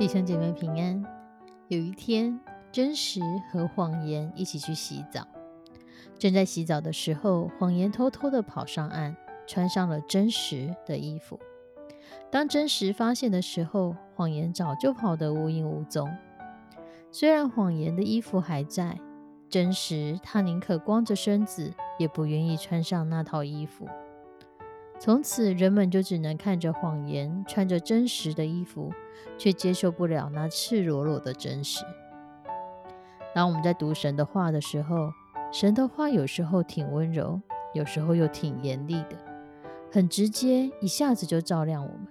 弟兄姐妹平安。有一天，真实和谎言一起去洗澡。正在洗澡的时候，谎言偷偷的跑上岸，穿上了真实的衣服。当真实发现的时候，谎言早就跑得无影无踪。虽然谎言的衣服还在，真实他宁可光着身子，也不愿意穿上那套衣服。从此，人们就只能看着谎言，穿着真实的衣服，却接受不了那赤裸裸的真实。当我们在读神的话的时候，神的话有时候挺温柔，有时候又挺严厉的，很直接，一下子就照亮我们。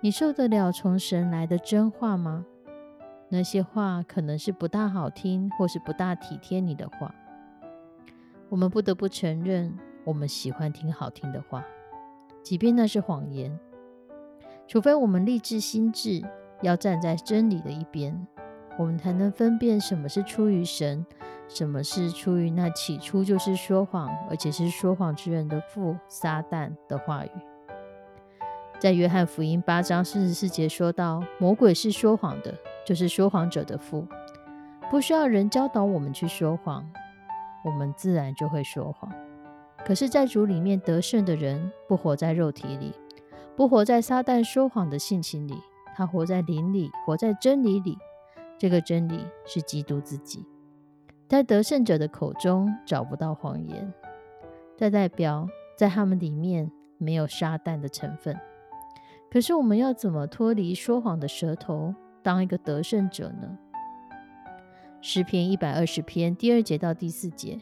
你受得了从神来的真话吗？那些话可能是不大好听，或是不大体贴你的话。我们不得不承认。我们喜欢听好听的话，即便那是谎言。除非我们立志心智要站在真理的一边，我们才能分辨什么是出于神，什么是出于那起初就是说谎，而且是说谎之人的父撒旦的话语。在约翰福音八章四十四节说到：“魔鬼是说谎的，就是说谎者的父，不需要人教导我们去说谎，我们自然就会说谎。”可是，在主里面得胜的人，不活在肉体里，不活在撒旦说谎的性情里，他活在灵里，活在真理里。这个真理是基督自己。在得胜者的口中找不到谎言，这代表在他们里面没有撒旦的成分。可是，我们要怎么脱离说谎的舌头，当一个得胜者呢？诗篇一百二十篇第二节到第四节。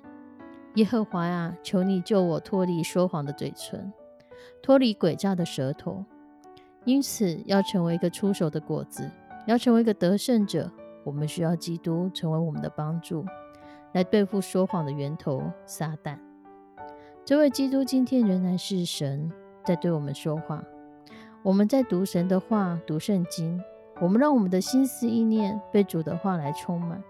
耶和华啊，求你救我脱离说谎的嘴唇，脱离诡诈的舌头。因此，要成为一个出手的果子，要成为一个得胜者，我们需要基督成为我们的帮助，来对付说谎的源头撒旦。这位基督今天仍然是神在对我们说话。我们在读神的话，读圣经，我们让我们的心思意念被主的话来充满。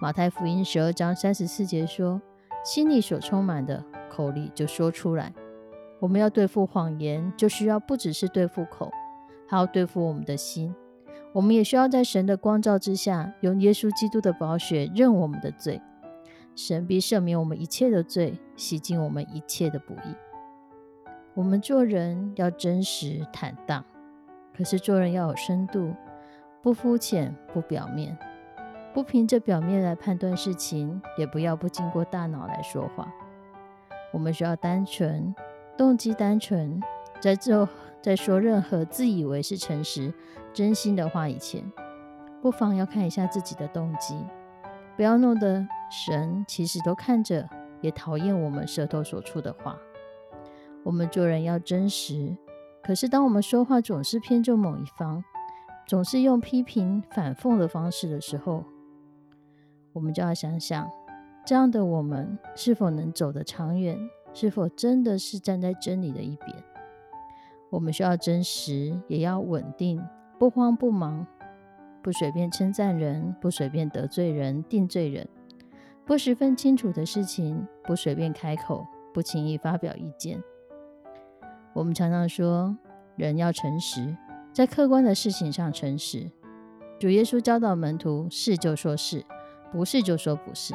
马太福音十二章三十四节说。心里所充满的，口里就说出来。我们要对付谎言，就需要不只是对付口，还要对付我们的心。我们也需要在神的光照之下，用耶稣基督的宝血认我们的罪。神必赦免我们一切的罪，洗净我们一切的不义。我们做人要真实坦荡，可是做人要有深度，不肤浅，不表面。不凭着表面来判断事情，也不要不经过大脑来说话。我们需要单纯，动机单纯，在做在说任何自以为是诚实、真心的话以前，不妨要看一下自己的动机，不要弄得神其实都看着，也讨厌我们舌头所出的话。我们做人要真实，可是当我们说话总是偏重某一方，总是用批评、反讽的方式的时候，我们就要想想，这样的我们是否能走得长远？是否真的是站在真理的一边？我们需要真实，也要稳定，不慌不忙，不随便称赞人，不随便得罪人、定罪人，不十分清楚的事情，不随便开口，不轻易发表意见。我们常常说，人要诚实，在客观的事情上诚实。主耶稣教导门徒：是就说是。不是就说不是，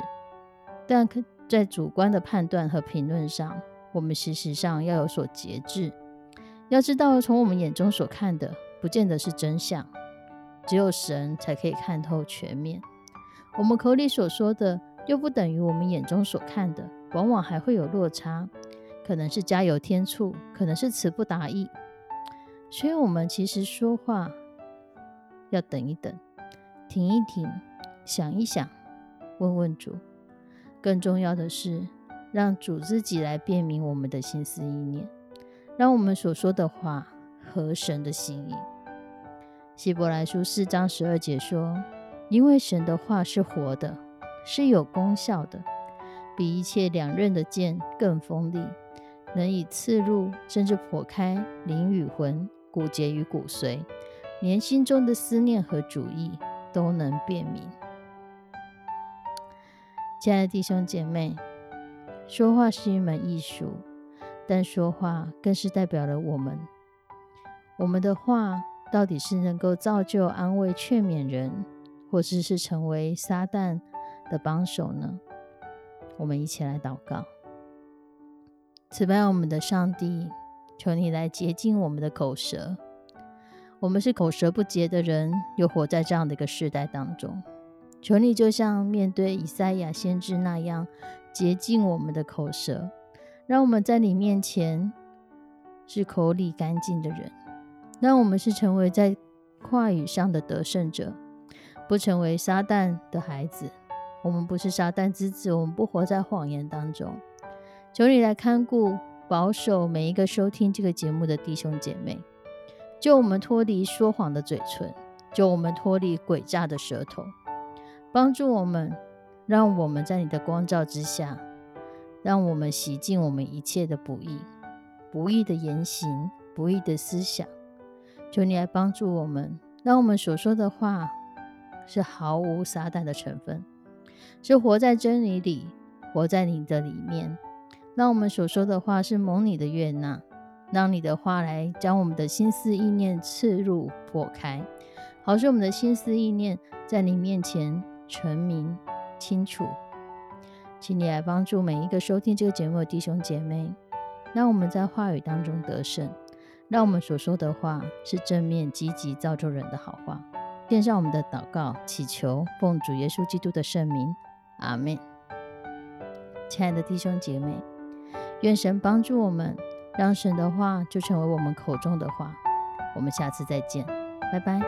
但在主观的判断和评论上，我们事实上要有所节制。要知道，从我们眼中所看的，不见得是真相。只有神才可以看透全面。我们口里所说的，又不等于我们眼中所看的，往往还会有落差，可能是加油添醋，可能是词不达意。所以，我们其实说话要等一等，停一停，想一想，问问主。更重要的是，让主自己来辨明我们的心思意念，让我们所说的话合神的心意。希伯来书四章十二节说：“因为神的话是活的，是有功效的，比一切两刃的剑更锋利，能以刺入，甚至剖开灵与魂。”骨节与骨髓，连心中的思念和主意都能辨明。亲爱的弟兄姐妹，说话是一门艺术，但说话更是代表了我们。我们的话到底是能够造就、安慰、劝勉人，或者是成为撒旦的帮手呢？我们一起来祷告，此外我们的上帝。求你来洁净我们的口舌，我们是口舌不洁的人，又活在这样的一个时代当中。求你就像面对以赛亚先知那样，洁净我们的口舌，让我们在你面前是口里干净的人，让我们是成为在话语上的得胜者，不成为撒旦的孩子。我们不是撒旦之子，我们不活在谎言当中。求你来看顾。保守每一个收听这个节目的弟兄姐妹，救我们脱离说谎的嘴唇，救我们脱离诡诈的舌头，帮助我们，让我们在你的光照之下，让我们洗净我们一切的不义、不义的言行、不义的思想。求你来帮助我们，让我们所说的话是毫无撒旦的成分，是活在真理里，活在你的里面。让我们所说的话是蒙你的悦纳，让你的话来将我们的心思意念刺入破开，好使我们的心思意念在你面前纯明清楚。请你来帮助每一个收听这个节目的弟兄姐妹，让我们在话语当中得胜，让我们所说的话是正面积极造就人的好话。献上我们的祷告，祈求奉主耶稣基督的圣名，阿门。亲爱的弟兄姐妹。愿神帮助我们，让神的话就成为我们口中的话。我们下次再见，拜拜。